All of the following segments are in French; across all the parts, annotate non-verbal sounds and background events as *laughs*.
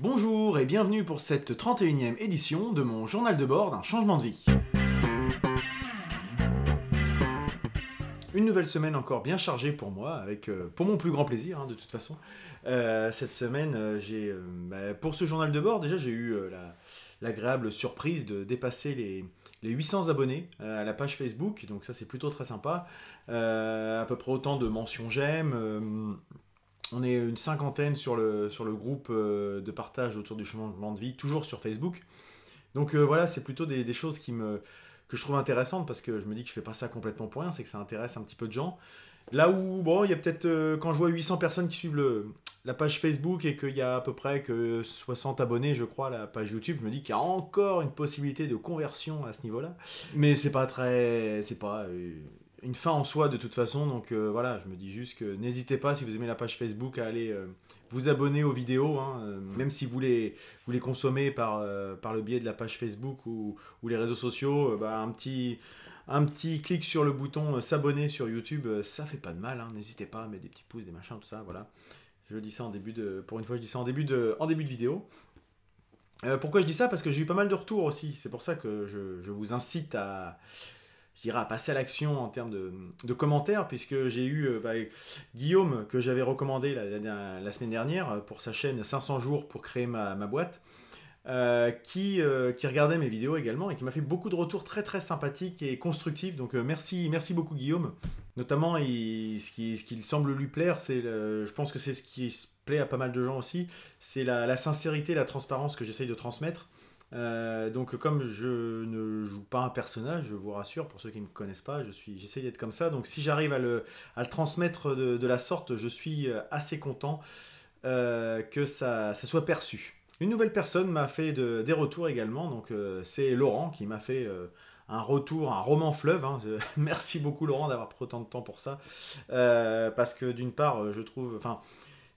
Bonjour et bienvenue pour cette 31e édition de mon journal de bord d'un changement de vie. Une nouvelle semaine encore bien chargée pour moi, avec euh, pour mon plus grand plaisir hein, de toute façon. Euh, cette semaine, euh, j'ai bah, pour ce journal de bord déjà j'ai eu l'agréable surprise de dépasser les, les 800 abonnés à la page Facebook, donc ça c'est plutôt très sympa. à peu près autant de mentions j'aime on est une cinquantaine sur le, groupe euh, de partage autour du changement de vie, toujours sur Facebook. Donc euh, voilà, c'est plutôt des, choses que je trouve intéressantes parce que je me dis que je fais pas ça complètement pour rien, c'est que ça intéresse un petit peu de gens. Là où, bon, il y a peut-être, euh, quand je vois 800 personnes qui suivent la page Facebook et qu'il y a à peu près que 60 abonnés, je crois, à la page YouTube, je me dis qu'il y a encore une possibilité de conversion à ce niveau-là. Mais c'est pas très. C'est pas une fin en soi de toute façon. Donc euh, voilà, je me dis juste que n'hésitez pas, si vous aimez la page Facebook, à aller euh, vous abonner aux vidéos, hein, euh, même si vous les, vous les consommez par, par le biais de la page Facebook ou, les réseaux sociaux, bah, un, petit, un petit clic sur le bouton s'abonner sur YouTube, ça fait pas de mal. Hein, n'hésitez pas à mettre des petits pouces, des machins, tout ça, voilà. Je dis ça en début de. Pour une fois, je dis ça en début de, en début de vidéo. pourquoi je dis ça? Parce que j'ai eu pas mal de retours aussi. C'est pour ça que je, je vous incite à, je dirais, à passer à l'action en termes de, commentaires, puisque j'ai eu euh, bah, Guillaume, que j'avais recommandé la, semaine dernière pour sa chaîne 500 jours pour créer ma, boîte, euh, qui, euh, regardait mes vidéos également et qui m'a fait beaucoup de retours très très sympathiques et constructifs. Donc merci, merci beaucoup Guillaume. Notamment, ce, qui, ce qui semble lui plaire, c'est, je pense que c'est ce qui plaît à pas mal de gens aussi, c'est la, la sincérité, la transparence que j'essaye de transmettre. Euh, donc comme je ne joue pas un personnage, je vous rassure, pour ceux qui ne me connaissent pas, je j'essaie d'être comme ça. Donc si j'arrive à le, à le transmettre de, la sorte, je suis euh, assez content euh, que ça, ça, soit perçu. Une nouvelle personne m'a fait de, des retours également, donc c'est Laurent qui m'a fait un retour, un roman fleuve. Hein. *laughs* Merci beaucoup Laurent d'avoir pris autant de temps pour ça, parce que d'une part, je trouve,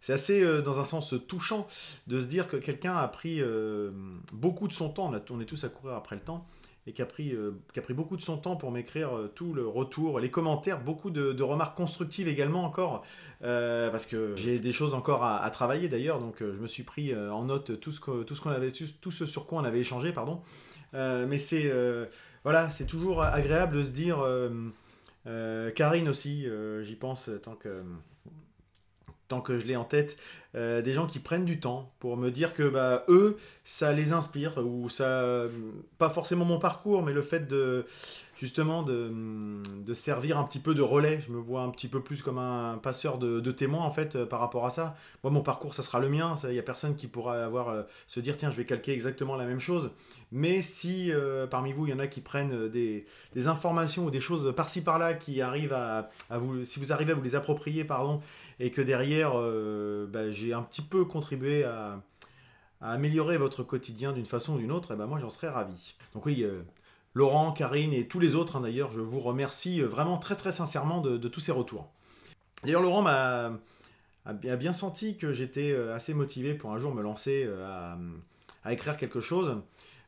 c'est assez, euh, dans un sens, touchant de se dire que quelqu'un a pris euh, beaucoup de son temps, on est tous à courir après le temps, et qui a pris, euh, pris beaucoup de son temps pour m'écrire tout le retour, les commentaires, beaucoup de, remarques constructives également encore, parce que j'ai des choses encore à, travailler d'ailleurs, donc je me suis pris en note tout ce, tout ce qu'on avait, tout ce sur quoi on avait échangé, pardon. mais c'est voilà, c'est toujours agréable de se dire. Karine aussi, j'y pense tant que tant que je l'ai en tête, euh, des gens qui prennent du temps pour me dire que bah, eux, ça les inspire, ou ça, pas forcément mon parcours, mais le fait de justement de, de servir un petit peu de relais. Je me vois un petit peu plus comme un passeur de, de témoins en fait euh, par rapport à ça. Moi, mon parcours, ça sera le mien. Il n'y a personne qui pourra avoir euh, se dire tiens, je vais calquer exactement la même chose. Mais si parmi vous, il y en a qui prennent des, des informations ou des choses par-ci par-là qui arrivent à, à, vous, si vous arrivez à vous les approprier, pardon, et que derrière, euh, bah, j'ai un petit peu contribué à, améliorer votre quotidien d'une façon ou d'une autre, et ben moi j'en serais ravi. Donc oui, euh, Laurent, Karine et tous les autres, hein, d'ailleurs, je vous remercie euh, vraiment très très sincèrement de, tous ces retours. D'ailleurs, Laurent m'a bien senti que j'étais assez motivé pour un jour me lancer à écrire quelque chose,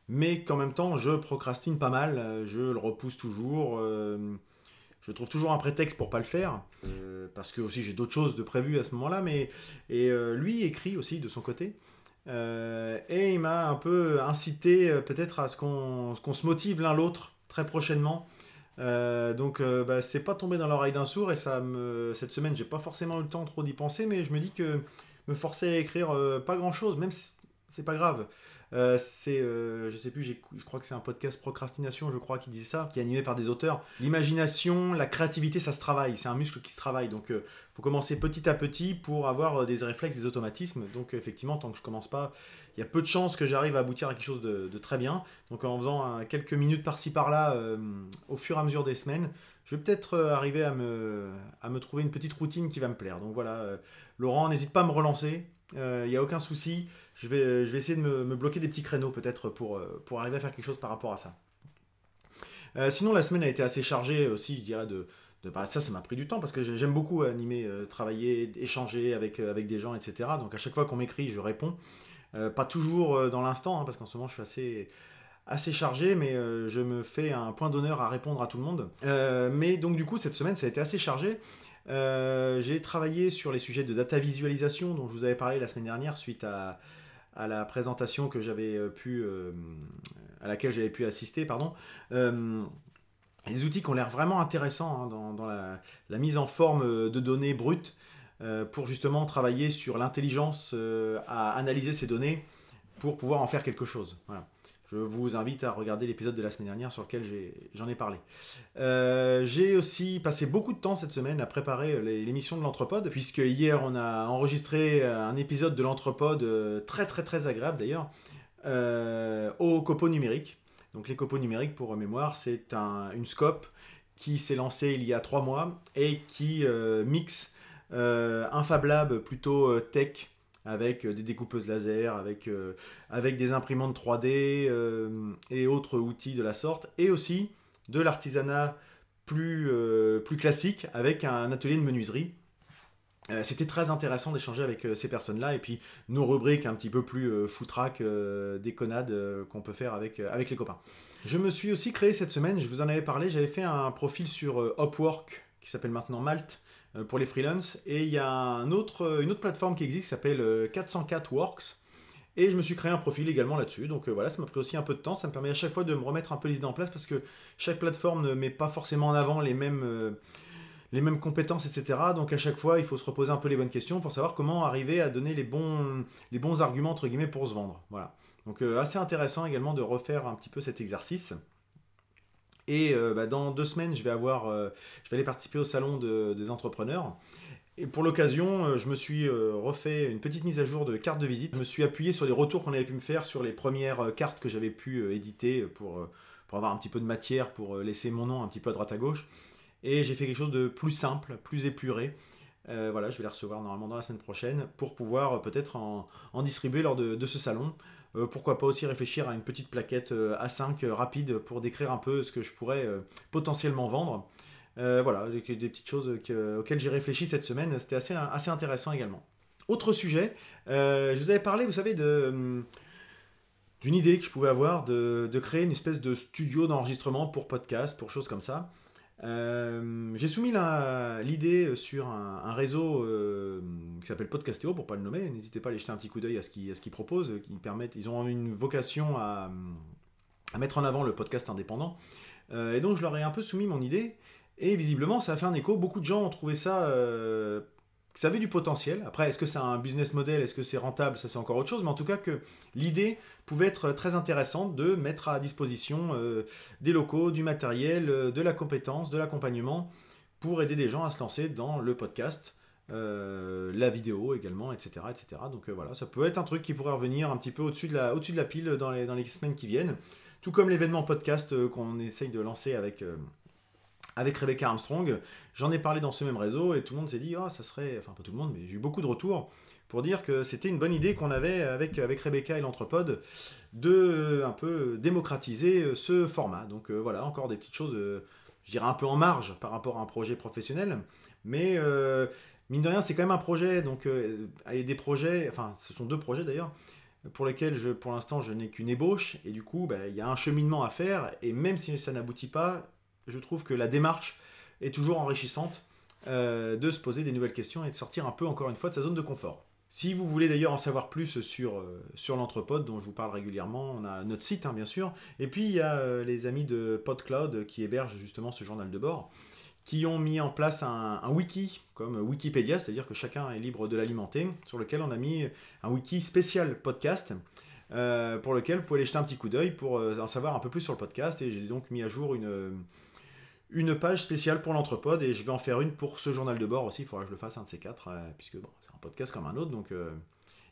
mais qu'en même temps, je procrastine pas mal, je le repousse toujours je trouve toujours un prétexte pour pas le faire, euh, parce que aussi j'ai d'autres choses de prévues à ce moment-là, mais et euh, lui écrit aussi de son côté. Euh, et il m'a un peu incité peut-être à ce qu'on se motive l'un l'autre très prochainement. donc bah, c'est pas tombé dans l'oreille d'un sourd et ça me cette semaine j'ai pas forcément eu le temps trop d'y penser mais je me dis que me forcer à écrire pas grand chose même si c'est pas grave euh, c'est, euh, je sais plus, je crois que c'est un podcast procrastination, je crois, qui disait ça, qui est animé par des auteurs. L'imagination, la créativité, ça se travaille, c'est un muscle qui se travaille. Donc, il euh, faut commencer petit à petit pour avoir des réflexes, des automatismes. Donc, effectivement, tant que je commence pas, il y a peu de chances que j'arrive à aboutir à quelque chose de, très bien. Donc, en faisant quelques minutes par-ci par-là, au fur et à mesure des semaines, je vais peut-être arriver à me, à me trouver une petite routine qui va me plaire. Donc voilà, Laurent, n'hésite pas à me relancer. Il euh, n'y a aucun souci. Je vais, je vais essayer de me, bloquer des petits créneaux peut-être pour, euh, pour arriver à faire quelque chose par rapport à ça. Euh, sinon, la semaine a été assez chargée aussi, je dirais, de, de bah, ça, ça m'a pris du temps parce que j'aime beaucoup animer, travailler, échanger avec, avec des gens, etc. Donc à chaque fois qu'on m'écrit, je réponds. pas toujours dans l'instant, hein, parce qu'en ce moment, je suis assez assez chargé, mais je me fais un point d'honneur à répondre à tout le monde. mais donc du coup, cette semaine, ça a été assez chargé. Euh, j'ai travaillé sur les sujets de data visualisation dont je vous avais parlé la semaine dernière suite à, à la présentation que j'avais pu, à laquelle j'avais pu assister, pardon. des outils qui ont l'air vraiment intéressants hein, dans, la, mise en forme de données brutes pour justement travailler sur l'intelligence à analyser ces données pour pouvoir en faire quelque chose. Voilà. Je vous invite à regarder l'épisode de la semaine dernière sur lequel j'en ai, parlé. Euh, j'ai aussi passé beaucoup de temps cette semaine à préparer l'émission de l'Anthropode, puisque hier on a enregistré un épisode de l'Anthropode euh, très très très agréable d'ailleurs, euh, au copeaux numérique. Donc les copeaux numériques, pour mémoire, c'est un, une scope qui s'est lancée il y a trois mois et qui mixe un Fab Lab plutôt tech avec euh, des découpeuses laser, avec, euh, avec des imprimantes 3D euh, et autres outils de la sorte, et aussi de l'artisanat plus, plus classique avec un atelier de menuiserie. C'était très intéressant d'échanger avec ces personnes-là et puis nos rubriques un petit peu plus foutraque, déconnade qu'on peut faire avec, avec les copains. Je me suis aussi créé cette semaine, je vous en avais parlé, j'avais fait un profil sur Upwork qui s'appelle maintenant Malte pour les freelances. Et il y a euh, une autre plateforme qui existe qui s'appelle 404 euh, Works. Et je me suis créé un profil également là-dessus. Donc voilà, ça m'a pris aussi un peu de temps. Ça me permet à chaque fois de me remettre un peu les idées en place parce que chaque plateforme ne met pas forcément en avant les mêmes, les mêmes compétences, etc. Donc à chaque fois, il faut se reposer un peu les bonnes questions pour savoir comment arriver à donner les bons, les bons arguments, entre guillemets, pour se vendre. Voilà. Donc assez intéressant également de refaire un petit peu cet exercice. Et euh, bah, dans deux semaines, je vais, avoir, euh, je vais aller participer au salon des entrepreneurs. Et pour l'occasion, euh, je me suis refait une petite mise à jour de carte de visite. Je me suis appuyé sur les retours qu'on avait pu me faire sur les premières cartes que j'avais pu éditer pour, avoir un petit peu de matière, pour laisser mon nom un petit peu à droite à gauche. Et j'ai fait quelque chose de plus simple, plus épuré. voilà, je vais les recevoir normalement dans la semaine prochaine pour pouvoir peut-être en, distribuer lors de ce salon. Euh, pourquoi pas aussi réfléchir à une petite plaquette euh, A5 euh, rapide pour décrire un peu ce que je pourrais potentiellement vendre. voilà, des, petites choses auxquelles j'ai réfléchi cette semaine, c'était assez, intéressant également. Autre sujet, je vous avais parlé, vous savez, de d'une idée que je pouvais avoir de, créer une espèce de studio d'enregistrement pour podcast, pour choses comme ça. Euh, j'ai soumis l'idée sur un, réseau euh, qui s'appelle Podcastéo, pour pas le nommer. N'hésitez pas à aller jeter un petit coup d'œil à ce qu'ils proposent. Qui permettent, ils ont une vocation à, mettre en avant le podcast indépendant. Euh, et donc je leur ai un peu soumis mon idée. Et visiblement, ça a fait un écho. Beaucoup de gens ont trouvé ça ça avait du potentiel. Après, est-ce que c'est un business model, est-ce que c'est rentable, ça c'est encore autre chose, mais en tout cas que l'idée pouvait être très intéressante de mettre à disposition euh, des locaux, du matériel, euh, de la compétence, de l'accompagnement pour aider des gens à se lancer dans le podcast, euh, la vidéo également, etc. etc. Donc voilà, ça peut être un truc qui pourrait revenir un petit peu au-dessus de la, au de la pile dans les, dans les semaines qui viennent, tout comme l'événement podcast qu'on essaye de lancer avec avec Rebecca Armstrong. J'en ai parlé dans ce même réseau et tout le monde s'est dit, oh, ça serait, enfin pas tout le monde, mais j'ai eu beaucoup de retours pour dire que c'était une bonne idée qu'on avait avec, avec Rebecca et l'Anthropode de euh, un peu démocratiser euh, ce format. Donc euh, voilà, encore des petites choses, je dirais un peu en marge par rapport à un projet professionnel, mais mine de rien, c'est quand même un projet, donc des projets, enfin ce sont deux projets d'ailleurs, pour lesquels je, pour l'instant je n'ai qu'une ébauche, et du coup bah, il y a un cheminement à faire, et même si ça n'aboutit pas, je trouve que la démarche est toujours enrichissante euh, de se poser des nouvelles questions et de sortir un peu encore une fois de sa zone de confort. Si vous voulez d'ailleurs en savoir plus sur, euh, sur l'entrepode dont je vous parle régulièrement, on a notre site hein, bien sûr, et puis il y a euh, les amis de PodCloud qui hébergent justement ce journal de bord, qui ont mis en place un, wiki comme Wikipédia, c'est-à-dire que chacun est libre de l'alimenter, sur lequel on a mis un wiki spécial podcast. pour lequel vous pouvez aller jeter un petit coup d'œil pour en savoir un peu plus sur le podcast. Et j'ai donc mis à jour une, une page spéciale pour l'entrepode et je vais en faire une pour ce journal de bord aussi. Il faudra que je le fasse un de ces quatre, euh, puisque bon, c'est un podcast comme un autre, donc il euh,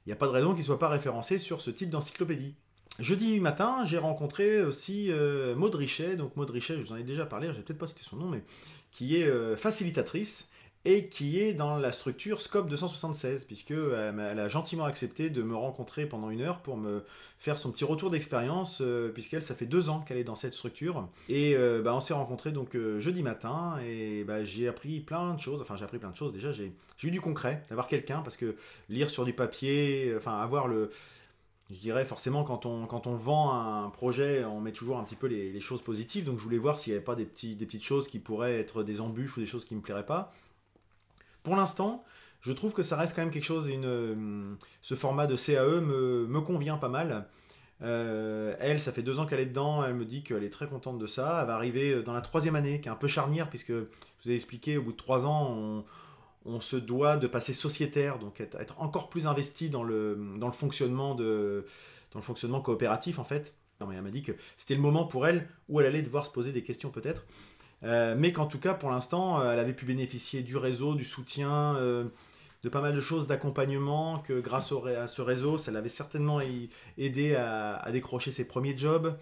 n'y a pas de raison qu'il ne soit pas référencé sur ce type d'encyclopédie. Jeudi matin, j'ai rencontré aussi euh, Maud Richet. Donc Maud Richet, je vous en ai déjà parlé, je vais peut-être pas cité son nom, mais qui est facilitatrice et qui est dans la structure Scope 276, puisque elle a gentiment accepté de me rencontrer pendant une heure pour me faire son petit retour d'expérience, euh, puisqu'elle, ça fait deux ans qu'elle est dans cette structure. Et euh, bah, on s'est rencontrés donc euh, jeudi matin, et bah, j'ai appris plein de choses, enfin j'ai appris plein de choses, déjà j'ai eu du concret, d'avoir quelqu'un, parce que lire sur du papier, enfin avoir le... Je dirais forcément quand on, quand on vend un projet, on met toujours un petit peu les, choses positives, donc je voulais voir s'il n'y avait pas des, des petites choses qui pourraient être des embûches ou des choses qui ne me plairaient pas. Pour l'instant, je trouve que ça reste quand même quelque chose, une, ce format de CAE me, convient pas mal. elle, ça fait deux ans qu'elle est dedans, elle me dit qu'elle est très contente de ça. Elle va arriver dans la troisième année, qui est un peu charnière, puisque je vous ai expliqué, au bout de trois ans, on, se doit de passer sociétaire, donc être, encore plus investi dans le, fonctionnement dans le fonctionnement coopératif en fait. Elle m'a dit que c'était le moment pour elle où elle allait devoir se poser des questions peut-être, euh, mais qu'en tout cas pour l'instant euh, elle avait pu bénéficier du réseau, du soutien, euh, de pas mal de choses, d'accompagnement, que grâce à ce réseau ça l'avait certainement aidé à, décrocher ses premiers jobs.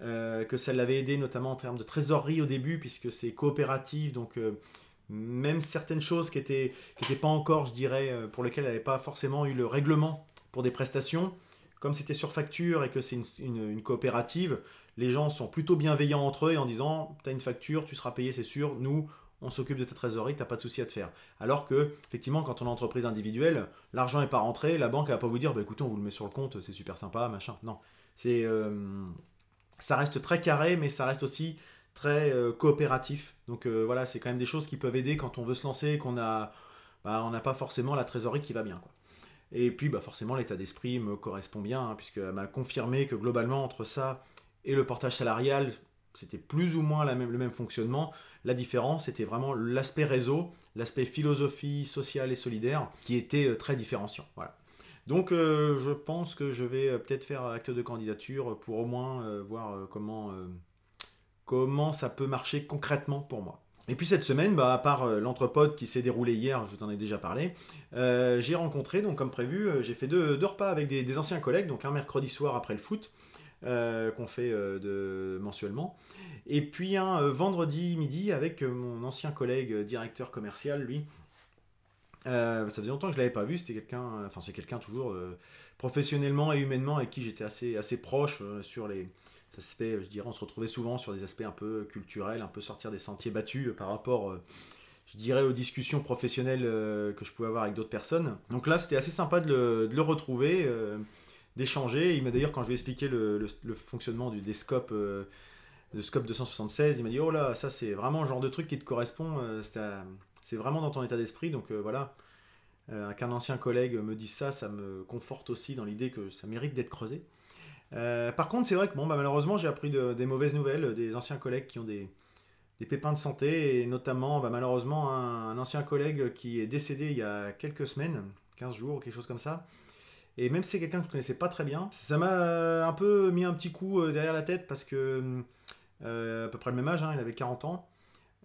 que ça l'avait aidé notamment en termes de trésorerie au début puisque c'est coopératif donc même certaines choses qui n'étaient qui pas encore, je dirais, pour lesquelles elle n'avait pas forcément eu le règlement pour des prestations, comme c'était sur facture et que c'est une, coopérative, les gens sont plutôt bienveillants entre eux en disant tu as une facture, tu seras payé, c'est sûr, nous, on s'occupe de ta trésorerie, tu n'as pas de souci à te faire. Alors que, effectivement, quand on est entreprise individuelle, l'argent n'est pas rentré, la banque va pas vous dire bah, écoutez, on vous le met sur le compte, c'est super sympa, machin. Non. c'est euh, ça reste très carré, mais ça reste aussi très euh, coopératif. Donc euh, voilà, c'est quand même des choses qui peuvent aider quand on veut se lancer et qu'on a, bah, on n'a pas forcément la trésorerie qui va bien. Et puis bah, forcément, l'état d'esprit me correspond bien, hein, puisqu'elle m'a confirmé que globalement, entre ça et le portage salarial, c'était plus ou moins le même fonctionnement. La différence, c'était vraiment l'aspect réseau, l'aspect philosophie sociale et solidaire, qui était euh, très différenciant. Voilà. Donc je pense que je vais peut-être faire acte de candidature pour au moins voir comment comment ça peut marcher concrètement pour moi. Et puis cette semaine, bah, à part euh, l'entrepode qui s'est déroulé hier, je t'en ai déjà parlé, euh, j'ai rencontré, donc comme prévu, euh, j'ai fait deux, repas avec des, anciens collègues, donc un mercredi soir après le foot, qu'on fait de, mensuellement, et puis un vendredi midi avec mon ancien collègue directeur commercial, lui. ça faisait longtemps que je l'avais pas vu, c'était quelqu'un, enfin c'est quelqu'un toujours professionnellement et humainement avec qui j'étais assez, assez proche sur les, aspects, je dirais, on se retrouvait souvent sur des aspects un peu culturels, un peu sortir des sentiers battus euh, par rapport, euh, je dirais, aux discussions professionnelles euh, que je pouvais avoir avec d'autres personnes. Donc là, c'était assez sympa de le, retrouver, d'échanger. Il m'a d'ailleurs, quand je lui ai expliqué le, fonctionnement du, des scopes, scope 276, il m'a dit, oh là, ça c'est vraiment le genre de truc qui te correspond, c'est vraiment dans ton état d'esprit, donc voilà. Qu'un ancien collègue me dise ça, ça me conforte aussi dans l'idée que ça mérite d'être creusé. Euh, par contre, c'est vrai que bon, bah, malheureusement, j'ai appris des mauvaises nouvelles des anciens collègues qui ont des, pépins de santé, et notamment bah, malheureusement un, ancien collègue qui est décédé il y a quelques semaines, 15 jours, quelque chose comme ça. Et même si c'est quelqu'un que je connaissais pas très bien, ça m'a un peu mis un petit coup euh, derrière la tête parce que euh, à peu près le même âge, hein, il avait 40 ans.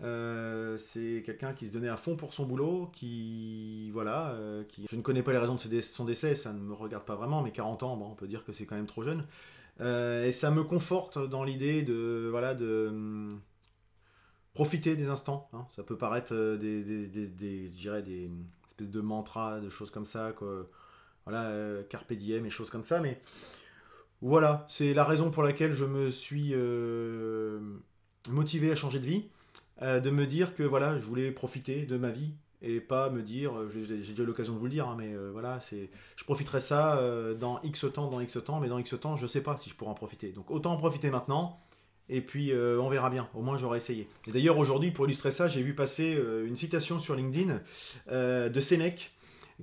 Euh, c'est quelqu'un qui se donnait à fond pour son boulot, qui voilà, euh, qui je ne connais pas les raisons de son décès, ça ne me regarde pas vraiment, mais 40 ans, bon, on peut dire que c'est quand même trop jeune. Euh, et ça me conforte dans l'idée de voilà de hum, profiter des instants. Hein. Ça peut paraître des, des, des, des, des espèces de mantras, de choses comme ça, quoi. voilà, carpe diem et choses comme ça, mais voilà, c'est la raison pour laquelle je me suis motivé à changer de vie. Euh, de me dire que voilà, je voulais profiter de ma vie et pas me dire, euh, j'ai déjà l'occasion de vous le dire, hein, mais euh, voilà, c'est, je profiterai ça dans X temps, dans X temps, mais dans X temps, je sais pas si je pourrai en profiter. Donc autant en profiter maintenant, et puis on verra bien, au moins j'aurai essayé. Et d'ailleurs aujourd'hui, pour illustrer ça, j'ai vu passer une citation sur LinkedIn de Sénèque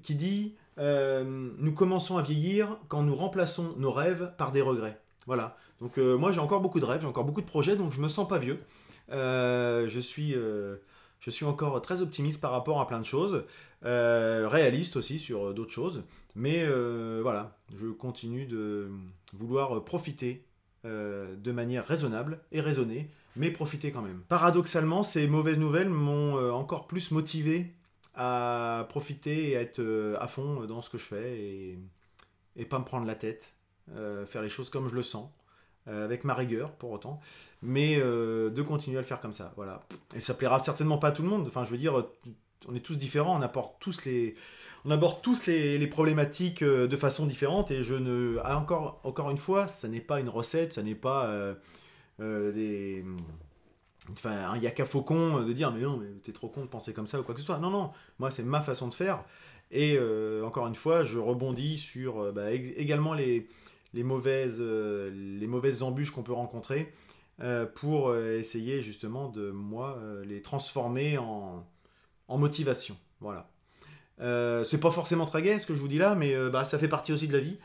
qui dit Nous commençons à vieillir quand nous remplaçons nos rêves par des regrets. Voilà. Donc moi j'ai encore beaucoup de rêves, j'ai encore beaucoup de projets, donc je me sens pas vieux. Euh, je, suis, euh, je suis encore très optimiste par rapport à plein de choses, euh, réaliste aussi sur d'autres choses, mais voilà, je continue de vouloir profiter de manière raisonnable et raisonnée, mais profiter quand même. Paradoxalement, ces mauvaises nouvelles m'ont encore plus motivé à profiter et à être à fond dans ce que je fais et, et pas me prendre la tête, faire les choses comme je le sens. Euh, avec ma rigueur pour autant, mais euh, de continuer à le faire comme ça. Voilà. Et ça plaira certainement pas à tout le monde. Enfin, je veux dire, on est tous différents, on apporte tous les, on aborde tous les, problématiques euh, de façon différente. Et je ne, ah, encore, encore une fois, ça n'est pas une recette, ça n'est pas des enfin un yaka faucon de dire mais non mais t'es trop con de penser comme ça ou quoi que ce soit non non moi c'est ma façon de faire et encore une fois je rebondis sur bah, également les, les mauvaises, euh, les mauvaises embûches qu'on peut rencontrer euh, pour euh, essayer justement de moi les transformer en, en motivation. Voilà. Euh, c'est pas forcément très gai ce que je vous dis là, mais bah, ça fait partie aussi de la vie.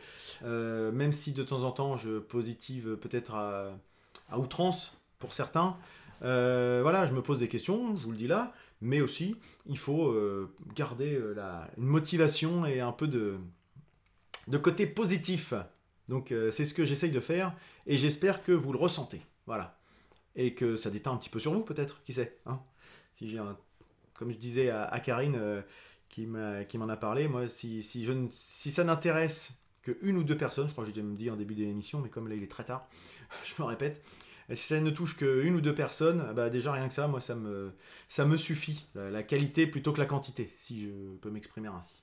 même si de temps en temps je positive peut-être à, outrance pour certains. voilà, je me pose des questions, je vous le dis là, mais aussi il faut garder une motivation et un peu de, de côté positif. Donc c'est ce que j'essaye de faire et j'espère que vous le ressentez. Voilà et que ça détend un petit peu sur vous peut-être, qui sait. Hein si j'ai comme je disais à, Karine euh, qui m'en a parlé, moi si, je, si ça n'intéresse que une ou deux personnes, je crois que j'ai déjà dit en début d'émission, mais comme là il est très tard, *laughs* je me répète, si ça ne touche qu'une ou deux personnes, bah déjà rien que ça, moi ça me, ça me suffit, la, qualité plutôt que la quantité, si je peux m'exprimer ainsi.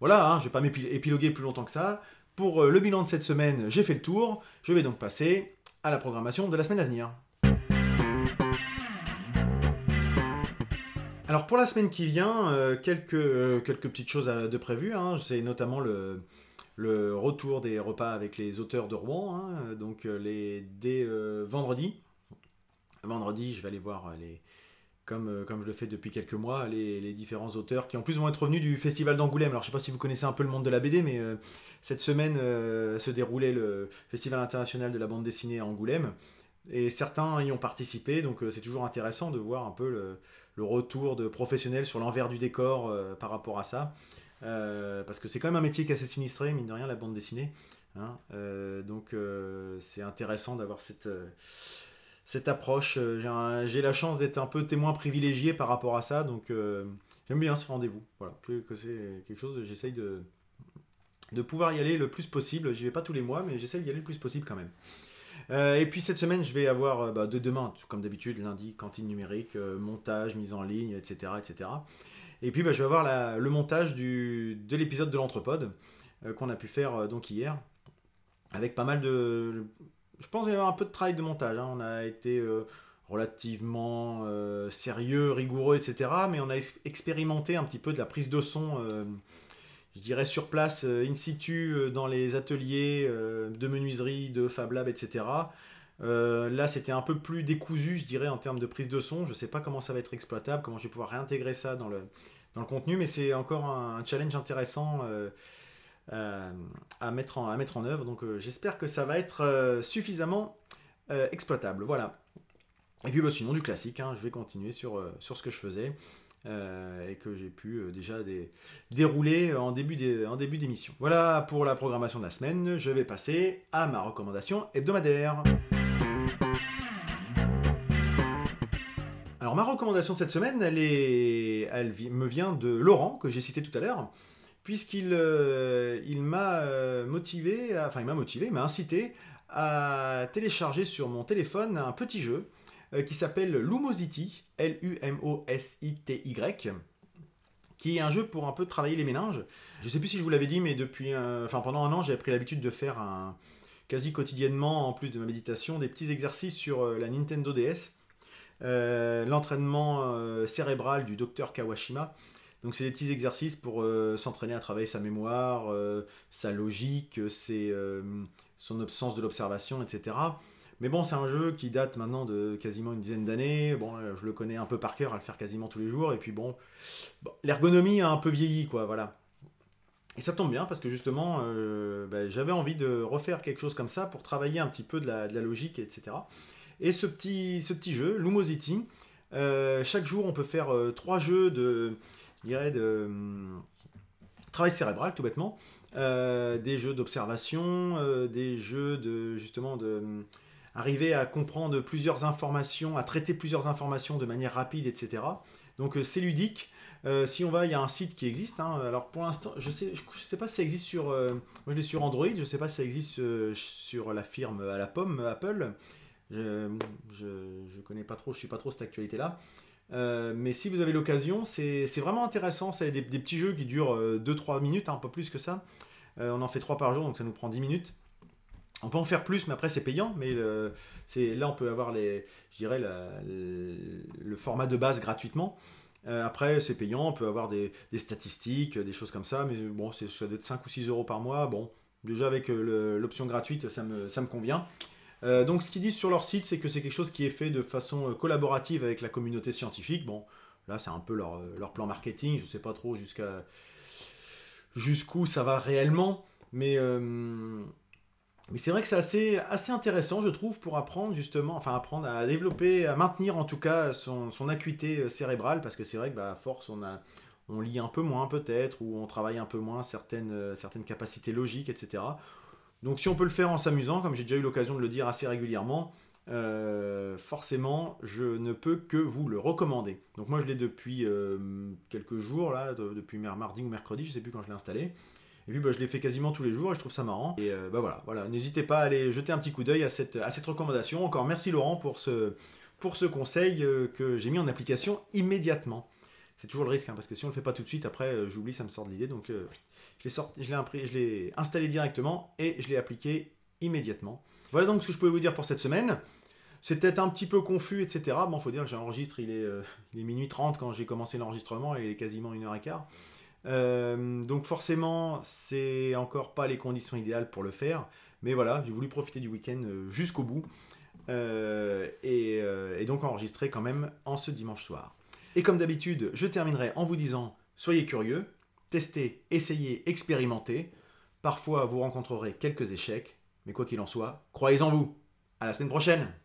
Voilà, hein, je ne vais pas m'épiloguer plus longtemps que ça. Pour euh, le bilan de cette semaine, j'ai fait le tour. Je vais donc passer à la programmation de la semaine à venir. Alors pour la semaine qui vient, euh, quelques, euh, quelques petites choses de prévues. Hein. C'est notamment le, retour des repas avec les auteurs de Rouen, hein. donc les, dès vendredi. Vendredi, je vais aller voir les, comme, comme je le fais depuis quelques mois, les, les, différents auteurs qui en plus vont être revenus du Festival d'Angoulême. Alors je ne sais pas si vous connaissez un peu le monde de la BD, mais cette semaine se déroulait le Festival international de la bande dessinée à Angoulême. Et certains y ont participé, donc c'est toujours intéressant de voir un peu le, le retour de professionnels sur l'envers du décor euh, par rapport à ça. Euh, parce que c'est quand même un métier qui est assez sinistré, mine de rien, la bande dessinée. Hein. Euh, donc c'est intéressant d'avoir cette, cette approche. J'ai la chance d'être un peu témoin privilégié par rapport à ça, donc j'aime bien ce rendez-vous. Voilà, plus que c'est quelque chose, j'essaye de, pouvoir y aller le plus possible. J'y vais pas tous les mois, mais j'essaye d'y aller le plus possible quand même. Euh, et puis cette semaine, je vais avoir euh, bah, de demain, comme d'habitude, lundi, cantine numérique, euh, montage, mise en ligne, etc. etc. Et puis bah, je vais avoir le montage de l'épisode de l'Entrepode qu'on a pu faire donc hier, avec pas mal de... Je pense qu'il y avoir un peu de travail de montage. Hein. On a été relativement sérieux, rigoureux, etc. Mais on a expérimenté un petit peu de la prise de son je dirais sur place, euh, in situ, euh, dans les ateliers euh, de menuiserie, de Fab Lab, etc. là, c'était un peu plus décousu, je dirais, en termes de prise de son. Je ne sais pas comment ça va être exploitable, comment je vais pouvoir réintégrer ça dans le, dans le contenu, mais c'est encore un, challenge intéressant à, mettre en, à mettre en œuvre. Donc, j'espère que ça va être suffisamment exploitable. Voilà. Et puis, bah, sinon, du classique, hein, je vais continuer sur, sur ce que je faisais. Euh, et que j'ai pu euh, déjà dérouler en début d'émission. Voilà pour la programmation de la semaine. Je vais passer à ma recommandation hebdomadaire. Alors ma recommandation cette semaine, elle me vient de Laurent, que j'ai cité tout à l'heure, puisqu'il euh, m'a motivé, enfin il m'a motivé, m'a incité à télécharger sur mon téléphone un petit jeu euh, qui s'appelle Lumosity, L-U-M-O-S-I-T-Y, qui est un jeu pour un peu travailler les méninges. Je ne sais plus si je vous l'avais dit, mais pendant un an, j'ai pris l'habitude de faire quasi quotidiennement, en plus de ma méditation, des petits exercices sur euh, la Nintendo DS. Euh, l'entraînement cérébral du docteur Kawashima. Donc c'est des petits exercices pour s'entraîner à travailler sa mémoire, sa logique, son absence de l'observation, etc. Mais bon, c'est un jeu qui date maintenant de quasiment une dizaine d'années. Bon, euh, je le connais un peu par cœur à le faire quasiment tous les jours. Et puis bon, l'ergonomie a un peu vieilli, quoi, voilà. Et ça tombe bien parce que justement, euh, bah, j'avais envie de refaire quelque chose comme ça pour travailler un petit peu de la, logique, etc. Et ce petit, ce petit jeu, Lumosity, euh, chaque jour on peut faire trois jeux de, je dirais, de travail cérébral, tout bêtement. des jeux d'observation, des jeux de justement de arriver à comprendre plusieurs informations, à traiter plusieurs informations de manière rapide, etc. Donc euh, c'est ludique. Euh, si on va, il y a un site qui existe. Hein. Alors pour l'instant, je sais, je, sais pas si ça existe sur, euh, moi je l'ai sur Android. Je sais pas si ça existe sur la firme à la pomme Apple. Je, je, connais pas trop, je suis pas trop cette actualité là. Mais si vous avez l'occasion, c'est vraiment intéressant. C'est des, petits jeux qui durent 2-3 minutes, un peu plus que ça. on en fait 3 par jour, donc ça nous prend 10 minutes. On peut en faire plus, mais après c'est payant. Mais là on peut avoir le, format de base gratuitement. Euh, après c'est payant, on peut avoir des, statistiques, des choses comme ça. Mais bon, ça doit être 5 ou 6 euros par mois. Bon, déjà avec euh, l'option gratuite, ça me convient. Euh, donc ce qu'ils disent sur leur site, c'est que c'est quelque chose qui est fait de façon collaborative avec la communauté scientifique. Bon, Là, c'est un peu leur, leur, plan marketing. Je sais pas trop jusqu'à jusqu'où ça va réellement. Mais, c'est vrai que c'est assez, intéressant, je trouve, pour apprendre justement, enfin apprendre à développer, à maintenir en tout cas son, acuité cérébrale, parce que c'est vrai que bah, à force, on a, on lit un peu moins peut-être, ou on travaille un peu moins euh, certaines capacités logiques, etc. Donc si on peut le faire en s'amusant, comme j'ai déjà eu l'occasion de le dire assez régulièrement, euh, forcément, je ne peux que vous le recommander. Donc moi, je l'ai depuis euh, quelques jours, là, depuis mardi ou mercredi, je ne sais plus quand je l'ai installé. Et puis bah, je l'ai fait quasiment tous les jours et je trouve ça marrant. Et bah voilà, voilà. n'hésitez pas à aller jeter un petit coup d'œil à cette, à cette recommandation. Encore merci Laurent pour ce, pour ce conseil que j'ai mis en application immédiatement c'est toujours le risque, hein, parce que si on le fait pas tout de suite, après, euh, j'oublie, ça me sort de l'idée. Donc, euh, je l'ai installé directement et je l'ai appliqué immédiatement. Voilà donc ce que je pouvais vous dire pour cette semaine. C'est peut-être un petit peu confus, etc. Bon, faut dire que j'enregistre, il, est, euh, il est minuit 30 quand j'ai commencé l'enregistrement et il est quasiment une heure et quart. donc forcément, c'est encore pas les conditions idéales pour le faire. Mais voilà, j'ai voulu profiter du week-end jusqu'au bout. et, et donc enregistrer quand même en ce dimanche soir. Et comme d'habitude, je terminerai en vous disant soyez curieux, testez, essayez, expérimentez. Parfois, vous rencontrerez quelques échecs, mais quoi qu'il en soit, croyez en vous. À la semaine prochaine!